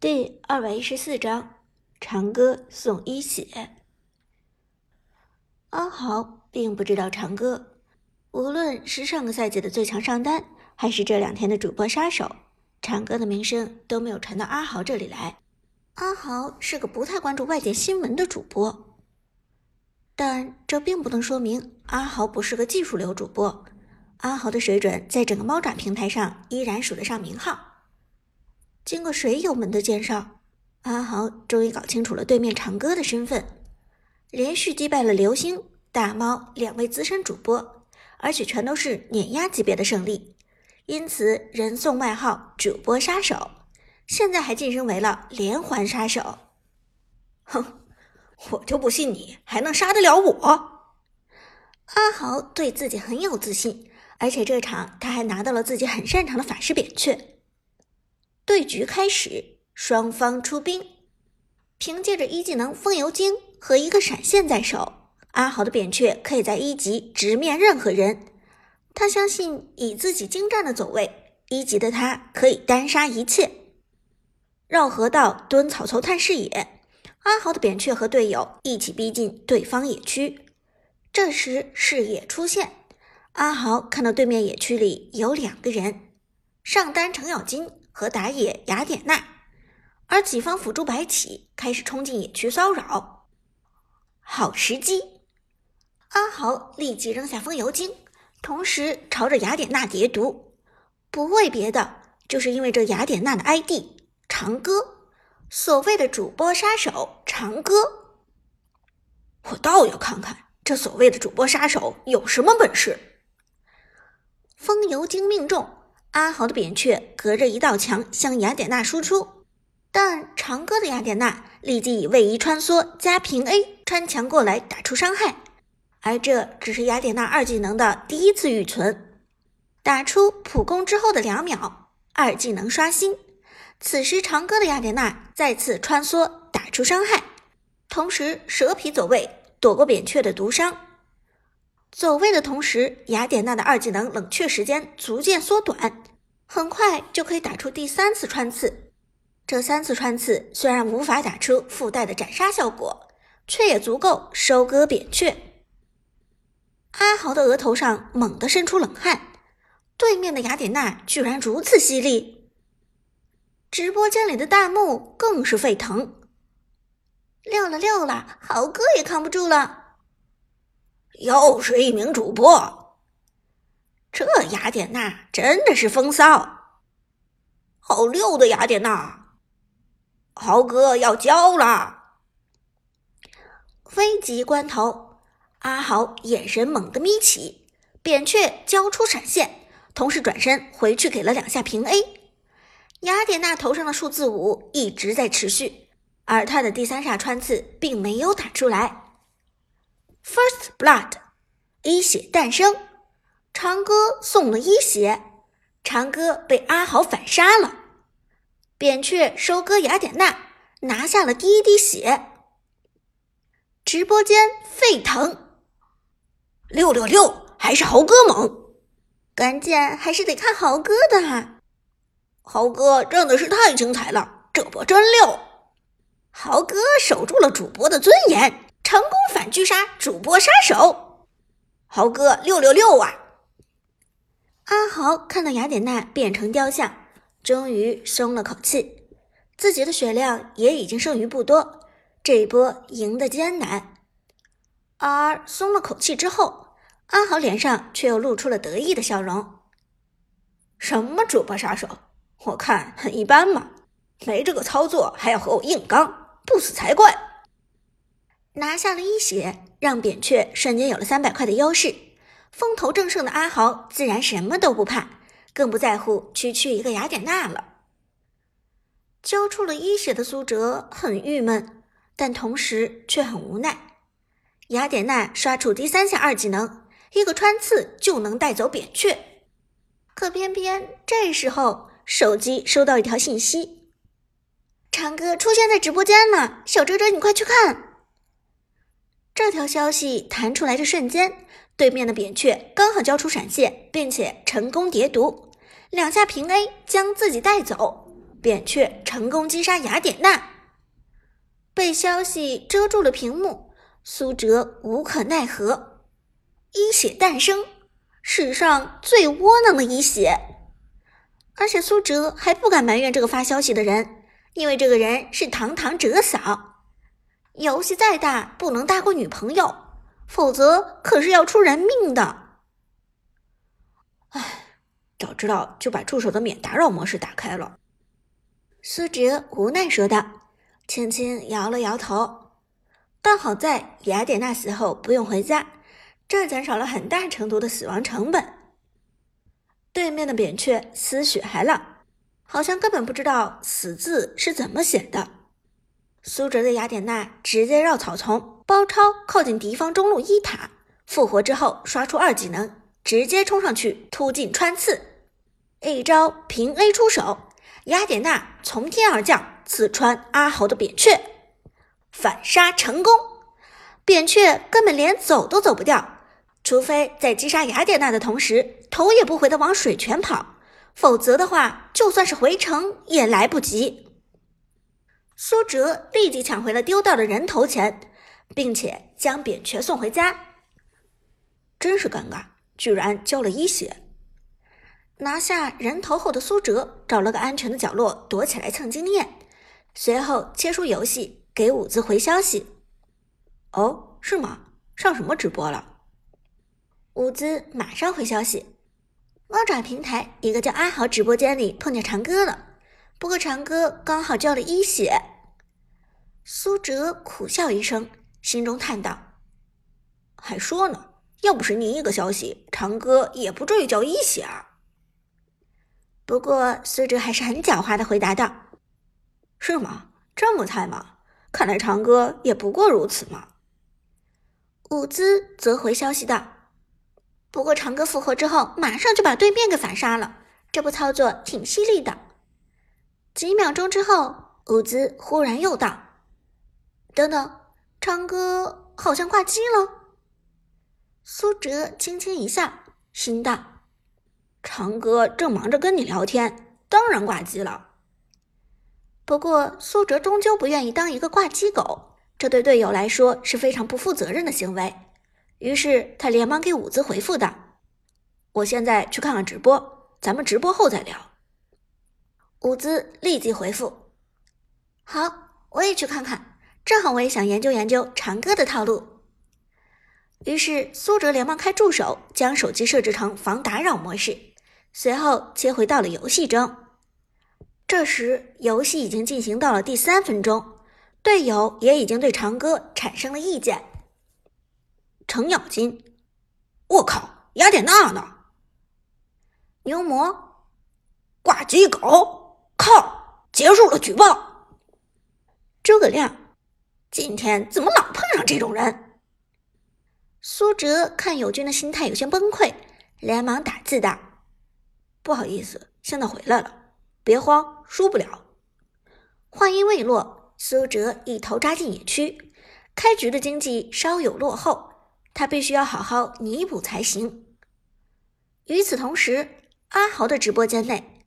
第二百一十四章，长歌送一血。阿豪并不知道长歌，无论是上个赛季的最强上单，还是这两天的主播杀手，长歌的名声都没有传到阿豪这里来。阿豪是个不太关注外界新闻的主播，但这并不能说明阿豪不是个技术流主播。阿豪的水准在整个猫爪平台上依然数得上名号。经过水友们的介绍，阿豪终于搞清楚了对面长歌的身份，连续击败了流星、大猫两位资深主播，而且全都是碾压级别的胜利，因此人送外号“主播杀手”，现在还晋升为了连环杀手。哼，我就不信你还能杀得了我！阿豪对自己很有自信，而且这场他还拿到了自己很擅长的法师扁鹊。对局开始，双方出兵。凭借着一技能风油精和一个闪现在手，阿豪的扁鹊可以在一级直面任何人。他相信以自己精湛的走位，一级的他可以单杀一切。绕河道蹲草丛探视野，阿豪的扁鹊和队友一起逼近对方野区。这时视野出现，阿豪看到对面野区里有两个人，上单程咬金。和打野雅典娜，而己方辅助白起开始冲进野区骚扰，好时机！阿豪立即扔下风油精，同时朝着雅典娜叠毒，不为别的，就是因为这雅典娜的 ID 长歌，所谓的主播杀手长歌。我倒要看看这所谓的主播杀手有什么本事！风油精命中。阿豪的扁鹊隔着一道墙向雅典娜输出，但长歌的雅典娜立即以位移穿梭加平 A 穿墙过来打出伤害，而这只是雅典娜二技能的第一次预存，打出普攻之后的两秒，二技能刷新。此时长歌的雅典娜再次穿梭打出伤害，同时蛇皮走位躲过扁鹊的毒伤。走位的同时，雅典娜的二技能冷却时间逐渐缩短，很快就可以打出第三次穿刺。这三次穿刺虽然无法打出附带的斩杀效果，却也足够收割扁鹊。阿豪的额头上猛地渗出冷汗，对面的雅典娜居然如此犀利。直播间里的弹幕更是沸腾，溜了溜了，豪哥也扛不住了。又是一名主播，这雅典娜真的是风骚，好溜的雅典娜，豪哥要交了。危急关头，阿豪眼神猛地眯起，扁鹊交出闪现，同时转身回去给了两下平 A。雅典娜头上的数字五一直在持续，而她的第三煞穿刺并没有打出来。First blood，一血诞生，长歌送了一血，长歌被阿豪反杀了，扁鹊收割雅典娜，拿下了第一滴血。直播间沸腾，六六六，还是豪哥猛，关键还是得看豪哥的，豪哥真的是太精彩了，这波真六，豪哥守住了主播的尊严。成功反狙杀主播杀手，豪哥六六六啊！阿豪看到雅典娜变成雕像，终于松了口气，自己的血量也已经剩余不多，这一波赢得艰难。而松了口气之后，阿豪脸上却又露出了得意的笑容。什么主播杀手？我看很一般嘛，没这个操作还要和我硬刚，不死才怪！拿下了一血，让扁鹊瞬间有了三百块的优势。风头正盛的阿豪自然什么都不怕，更不在乎区区一个雅典娜了。交出了一血的苏哲很郁闷，但同时却很无奈。雅典娜刷出第三下二技能，一个穿刺就能带走扁鹊，可偏偏这时候手机收到一条信息：“长哥出现在直播间了，小哲哲你快去看。”这条消息弹出来的瞬间，对面的扁鹊刚好交出闪现，并且成功叠毒，两下平 A 将自己带走。扁鹊成功击杀雅典娜。被消息遮住了屏幕，苏哲无可奈何。一血诞生，史上最窝囊的一血。而且苏哲还不敢埋怨这个发消息的人，因为这个人是堂堂哲嫂。游戏再大，不能大过女朋友，否则可是要出人命的。唉，早知道就把助手的免打扰模式打开了。苏哲无奈说道。轻轻摇了摇头，但好在雅典娜死后不用回家，这减少了很大程度的死亡成本。对面的扁鹊丝血还浪，好像根本不知道“死”字是怎么写的。苏哲的雅典娜直接绕草丛包抄靠近敌方中路一塔，复活之后刷出二技能，直接冲上去突进穿刺，一招平 A 出手。雅典娜从天而降，刺穿阿豪的扁鹊，反杀成功。扁鹊根本连走都走不掉，除非在击杀雅典娜的同时，头也不回的往水泉跑，否则的话，就算是回城也来不及。苏哲立即抢回了丢掉的人头钱，并且将扁鹊送回家。真是尴尬，居然交了一血。拿下人头后的苏哲找了个安全的角落躲起来蹭经验，随后切出游戏给伍兹回消息：“哦，是吗？上什么直播了？”伍兹马上回消息：“猫爪平台一个叫阿豪直播间里碰见长歌了，不过长歌刚好交了一血。”苏哲苦笑一声，心中叹道：“还说呢，要不是你一个消息，长歌也不至于交一血啊。”不过，苏哲还是很狡猾的回答道：“是吗？这么菜吗？看来长歌也不过如此嘛。”伍兹则回消息道：“不过长歌复活之后，马上就把对面给反杀了，这波操作挺犀利的。”几秒钟之后，伍兹忽然又道：“等等，长歌好像挂机了。”苏哲轻轻一笑，心道。长哥正忙着跟你聊天，当然挂机了。不过苏哲终究不愿意当一个挂机狗，这对队友来说是非常不负责任的行为。于是他连忙给伍兹回复道：“我现在去看看直播，咱们直播后再聊。”伍兹立即回复：“好，我也去看看，正好我也想研究研究长歌的套路。”于是苏哲连忙开助手，将手机设置成防打扰模式。随后切回到了游戏中，这时游戏已经进行到了第三分钟，队友也已经对长歌产生了意见。程咬金，我靠，雅典娜呢？牛魔，挂机狗，靠，结束了，举报。诸葛亮，今天怎么老碰上这种人？苏哲看友军的心态有些崩溃，连忙打字道。不好意思，现在回来了，别慌，输不了。话音未落，苏哲一头扎进野区，开局的经济稍有落后，他必须要好好弥补才行。与此同时，阿豪的直播间内，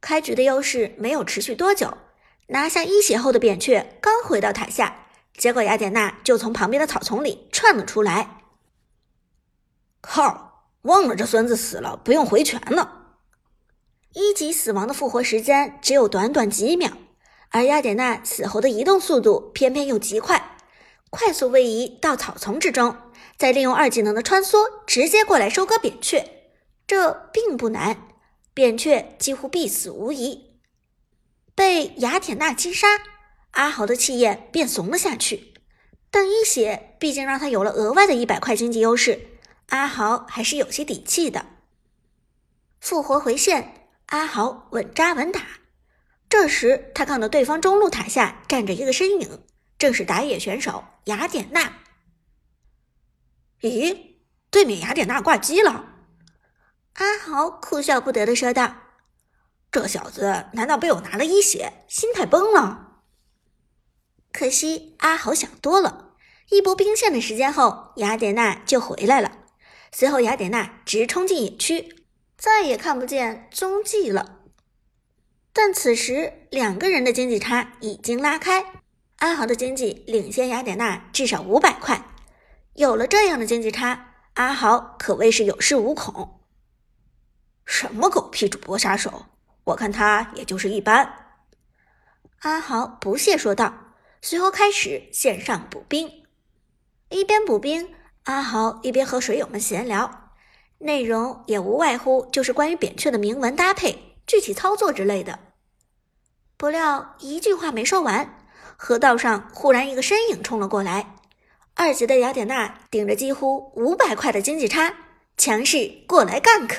开局的优势没有持续多久，拿下一血后的扁鹊刚回到塔下，结果雅典娜就从旁边的草丛里窜了出来。靠，忘了这孙子死了不用回拳了。一级死亡的复活时间只有短短几秒，而雅典娜死后的移动速度偏偏又极快，快速位移到草丛之中，再利用二技能的穿梭直接过来收割扁鹊，这并不难，扁鹊几乎必死无疑。被雅典娜击杀，阿豪的气焰便怂了下去，但一血毕竟让他有了额外的一百块经济优势，阿豪还是有些底气的。复活回线。阿豪稳扎稳打，这时他看到对方中路塔下站着一个身影，正是打野选手雅典娜。咦，对面雅典娜挂机了？阿豪哭笑不得的说道：“这小子难道被我拿了一血，心态崩了？”可惜阿豪想多了，一波兵线的时间后，雅典娜就回来了。随后，雅典娜直冲进野区。再也看不见踪迹了。但此时两个人的经济差已经拉开，阿豪的经济领先雅典娜至少五百块。有了这样的经济差，阿豪可谓是有恃无恐。什么狗屁主播杀手？我看他也就是一般。阿豪不屑说道，随后开始线上补兵。一边补兵，阿豪一边和水友们闲聊，内容也无外乎就是关于扁鹊的铭文搭配、具体操作之类的。不料一句话没说完，河道上忽然一个身影冲了过来，二级的雅典娜顶着几乎五百块的经济差，强势过来 gank。